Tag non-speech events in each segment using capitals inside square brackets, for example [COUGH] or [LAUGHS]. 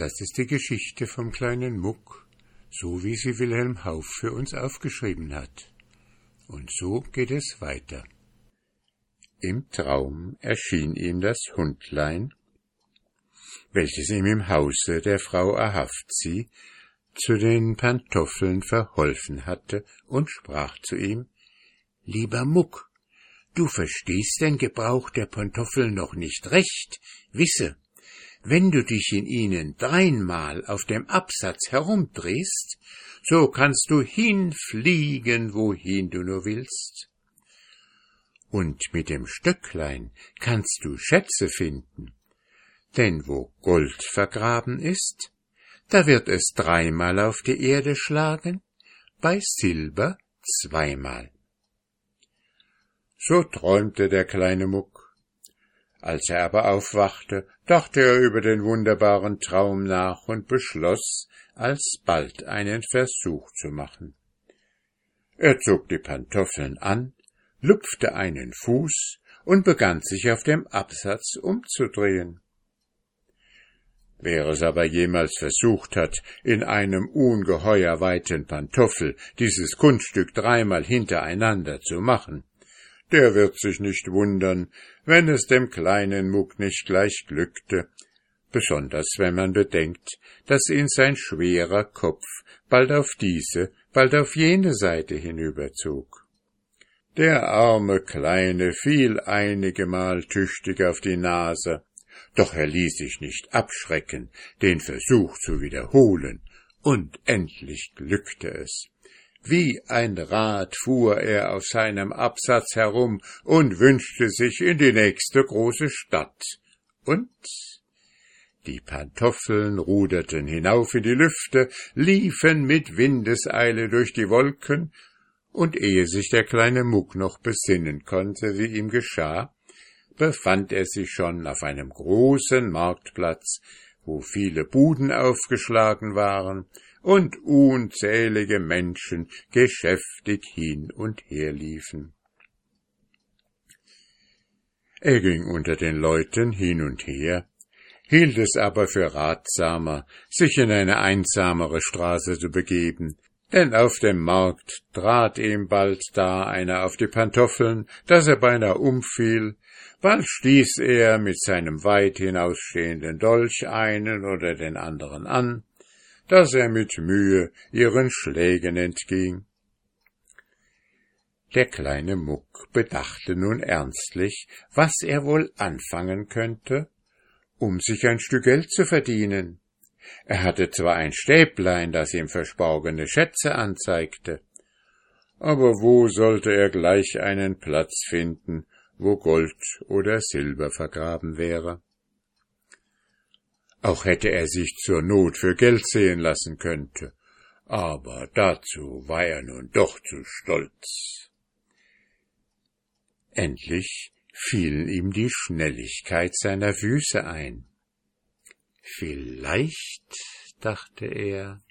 Das ist die Geschichte vom kleinen Muck, so wie sie Wilhelm Hauff für uns aufgeschrieben hat. Und so geht es weiter. Im Traum erschien ihm das Hundlein, welches ihm im Hause der Frau Ahavzi zu den Pantoffeln verholfen hatte und sprach zu ihm, Lieber Muck, du verstehst den Gebrauch der Pantoffeln noch nicht recht, wisse, wenn du dich in ihnen dreimal auf dem Absatz herumdrehst, so kannst du hinfliegen, wohin du nur willst. Und mit dem Stöcklein kannst du Schätze finden, denn wo Gold vergraben ist, da wird es dreimal auf die Erde schlagen, bei Silber zweimal. So träumte der kleine Muck. Als er aber aufwachte, dachte er über den wunderbaren Traum nach und beschloss, alsbald einen Versuch zu machen. Er zog die Pantoffeln an, lupfte einen Fuß und begann sich auf dem Absatz umzudrehen. Wer es aber jemals versucht hat, in einem ungeheuer weiten Pantoffel dieses Kunststück dreimal hintereinander zu machen, der wird sich nicht wundern, wenn es dem kleinen Muck nicht gleich glückte, besonders wenn man bedenkt, dass ihn sein schwerer Kopf bald auf diese, bald auf jene Seite hinüberzog. Der arme Kleine fiel einigemal tüchtig auf die Nase, doch er ließ sich nicht abschrecken, den Versuch zu wiederholen, und endlich glückte es. Wie ein Rad fuhr er auf seinem Absatz herum und wünschte sich in die nächste große Stadt. Und die Pantoffeln ruderten hinauf in die Lüfte, liefen mit Windeseile durch die Wolken, und ehe sich der kleine Muck noch besinnen konnte, wie ihm geschah, befand er sich schon auf einem großen Marktplatz, wo viele Buden aufgeschlagen waren, und unzählige Menschen geschäftig hin und her liefen. Er ging unter den Leuten hin und her, hielt es aber für ratsamer, sich in eine einsamere Straße zu begeben, denn auf dem Markt trat ihm bald da einer auf die Pantoffeln, dass er beinahe umfiel, bald stieß er mit seinem weit hinausstehenden Dolch einen oder den anderen an, dass er mit Mühe ihren Schlägen entging. Der kleine Muck bedachte nun ernstlich, was er wohl anfangen könnte, um sich ein Stück Geld zu verdienen. Er hatte zwar ein Stäblein, das ihm versborgene Schätze anzeigte, aber wo sollte er gleich einen Platz finden, wo Gold oder Silber vergraben wäre? Auch hätte er sich zur Not für Geld sehen lassen könnte, aber dazu war er nun doch zu stolz. Endlich fiel ihm die Schnelligkeit seiner Füße ein. Vielleicht, dachte er,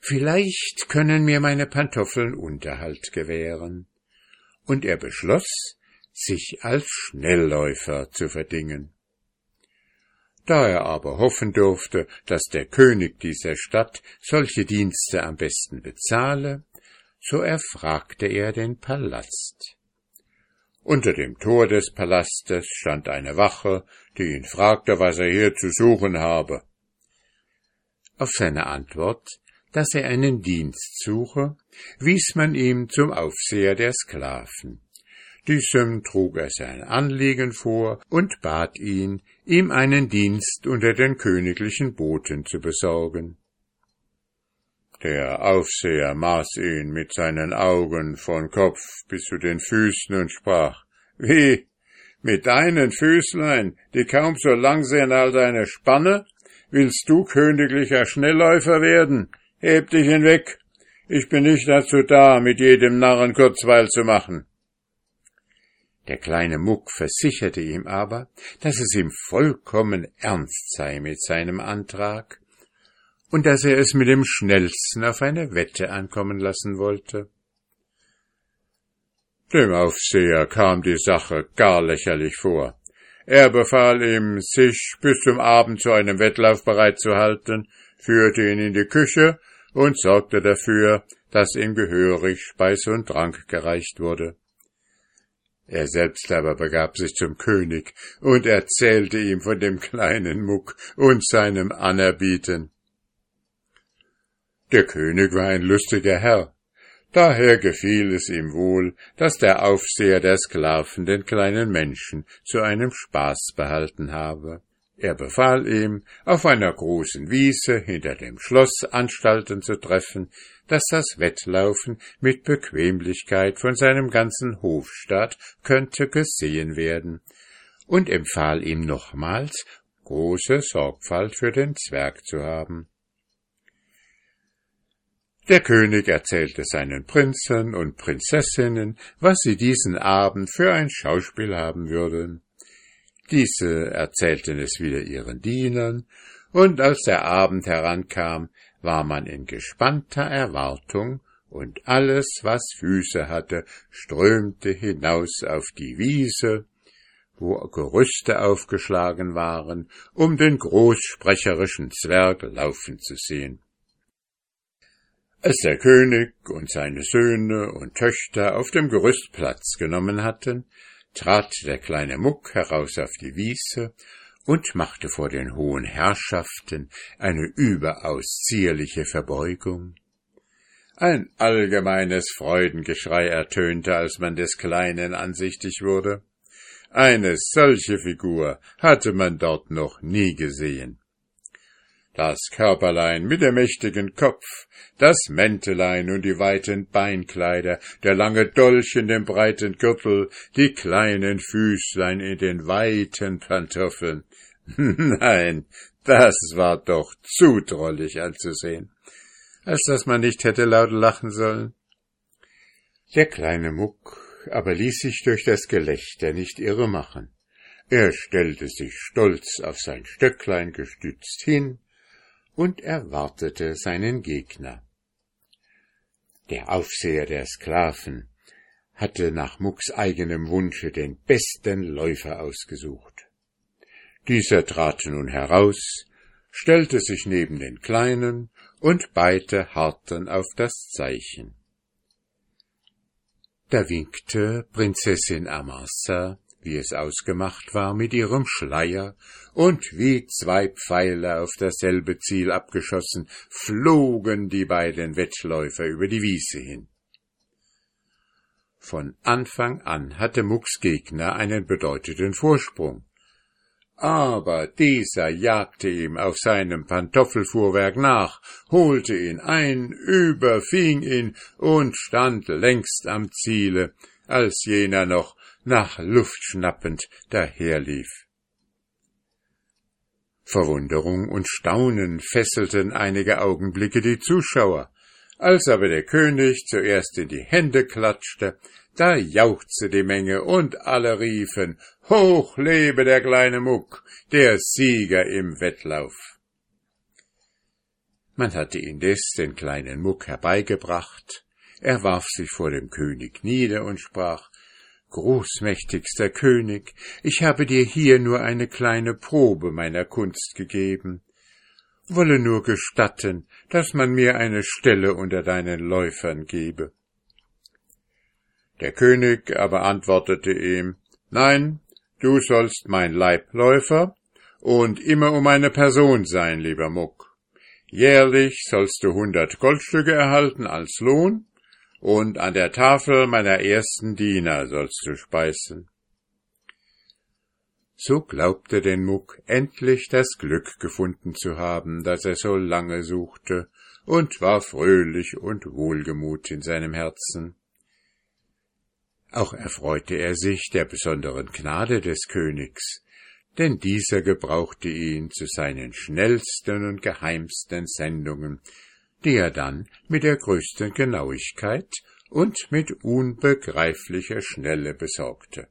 vielleicht können mir meine Pantoffeln Unterhalt gewähren, und er beschloss, sich als Schnellläufer zu verdingen. Da er aber hoffen durfte, dass der König dieser Stadt solche Dienste am besten bezahle, so erfragte er den Palast. Unter dem Tor des Palastes stand eine Wache, die ihn fragte, was er hier zu suchen habe. Auf seine Antwort, dass er einen Dienst suche, wies man ihm zum Aufseher der Sklaven. Diesem trug er sein Anliegen vor und bat ihn, ihm einen Dienst unter den königlichen Boten zu besorgen. Der Aufseher maß ihn mit seinen Augen von Kopf bis zu den Füßen und sprach, Wie, mit deinen Füßlein, die kaum so lang sind als eine Spanne, willst du königlicher Schnellläufer werden? Heb dich hinweg, ich bin nicht dazu da, mit jedem Narren Kurzweil zu machen. Der kleine Muck versicherte ihm aber, dass es ihm vollkommen ernst sei mit seinem Antrag und dass er es mit dem Schnellsten auf eine Wette ankommen lassen wollte. Dem Aufseher kam die Sache gar lächerlich vor. Er befahl ihm, sich bis zum Abend zu einem Wettlauf bereit zu halten, führte ihn in die Küche und sorgte dafür, dass ihm gehörig Speis und Trank gereicht wurde. Er selbst aber begab sich zum König und erzählte ihm von dem kleinen Muck und seinem Anerbieten. Der König war ein lustiger Herr, daher gefiel es ihm wohl, dass der Aufseher der Sklaven den kleinen Menschen zu einem Spaß behalten habe. Er befahl ihm, auf einer großen Wiese hinter dem Schloss Anstalten zu treffen, dass das Wettlaufen mit Bequemlichkeit von seinem ganzen Hofstaat könnte gesehen werden, und empfahl ihm nochmals, große Sorgfalt für den Zwerg zu haben. Der König erzählte seinen Prinzen und Prinzessinnen, was sie diesen Abend für ein Schauspiel haben würden. Diese erzählten es wieder ihren Dienern, und als der Abend herankam, war man in gespannter Erwartung, und alles, was Füße hatte, strömte hinaus auf die Wiese, wo Gerüste aufgeschlagen waren, um den großsprecherischen Zwerg laufen zu sehen. Als der König und seine Söhne und Töchter auf dem Gerüst Platz genommen hatten, trat der kleine Muck heraus auf die Wiese und machte vor den hohen Herrschaften eine überaus zierliche Verbeugung. Ein allgemeines Freudengeschrei ertönte, als man des Kleinen ansichtig wurde. Eine solche Figur hatte man dort noch nie gesehen das Körperlein mit dem mächtigen Kopf, das Mäntelein und die weiten Beinkleider, der lange Dolch in dem breiten Gürtel, die kleinen Füßlein in den weiten Pantoffeln. [LAUGHS] Nein, das war doch zu drollig anzusehen, als dass man nicht hätte laut lachen sollen. Der kleine Muck aber ließ sich durch das Gelächter nicht irre machen. Er stellte sich stolz auf sein Stöcklein gestützt hin, und erwartete seinen Gegner. Der Aufseher der Sklaven hatte nach Mucks eigenem Wunsche den besten Läufer ausgesucht. Dieser trat nun heraus, stellte sich neben den Kleinen und beide harrten auf das Zeichen. Da winkte Prinzessin Amasa, wie es ausgemacht war, mit ihrem Schleier, und wie zwei Pfeile auf dasselbe Ziel abgeschossen, flogen die beiden Wettläufer über die Wiese hin. Von Anfang an hatte Mucks Gegner einen bedeutenden Vorsprung. Aber dieser jagte ihm auf seinem Pantoffelfuhrwerk nach, holte ihn ein, überfing ihn und stand längst am Ziele, als jener noch nach Luft schnappend daherlief. Verwunderung und Staunen fesselten einige Augenblicke die Zuschauer. Als aber der König zuerst in die Hände klatschte, da jauchzte die Menge und alle riefen, Hoch lebe der kleine Muck, der Sieger im Wettlauf. Man hatte indes den kleinen Muck herbeigebracht, er warf sich vor dem König nieder und sprach, Großmächtigster König, ich habe dir hier nur eine kleine Probe meiner Kunst gegeben. Wolle nur gestatten, dass man mir eine Stelle unter deinen Läufern gebe. Der König aber antwortete ihm, Nein, du sollst mein Leibläufer und immer um eine Person sein, lieber Muck. Jährlich sollst du hundert Goldstücke erhalten als Lohn, und an der Tafel meiner ersten Diener sollst du speisen. So glaubte den Muck endlich das Glück gefunden zu haben, das er so lange suchte, und war fröhlich und wohlgemut in seinem Herzen. Auch erfreute er sich der besonderen Gnade des Königs, denn dieser gebrauchte ihn zu seinen schnellsten und geheimsten Sendungen, die er dann mit der größten Genauigkeit und mit unbegreiflicher Schnelle besorgte.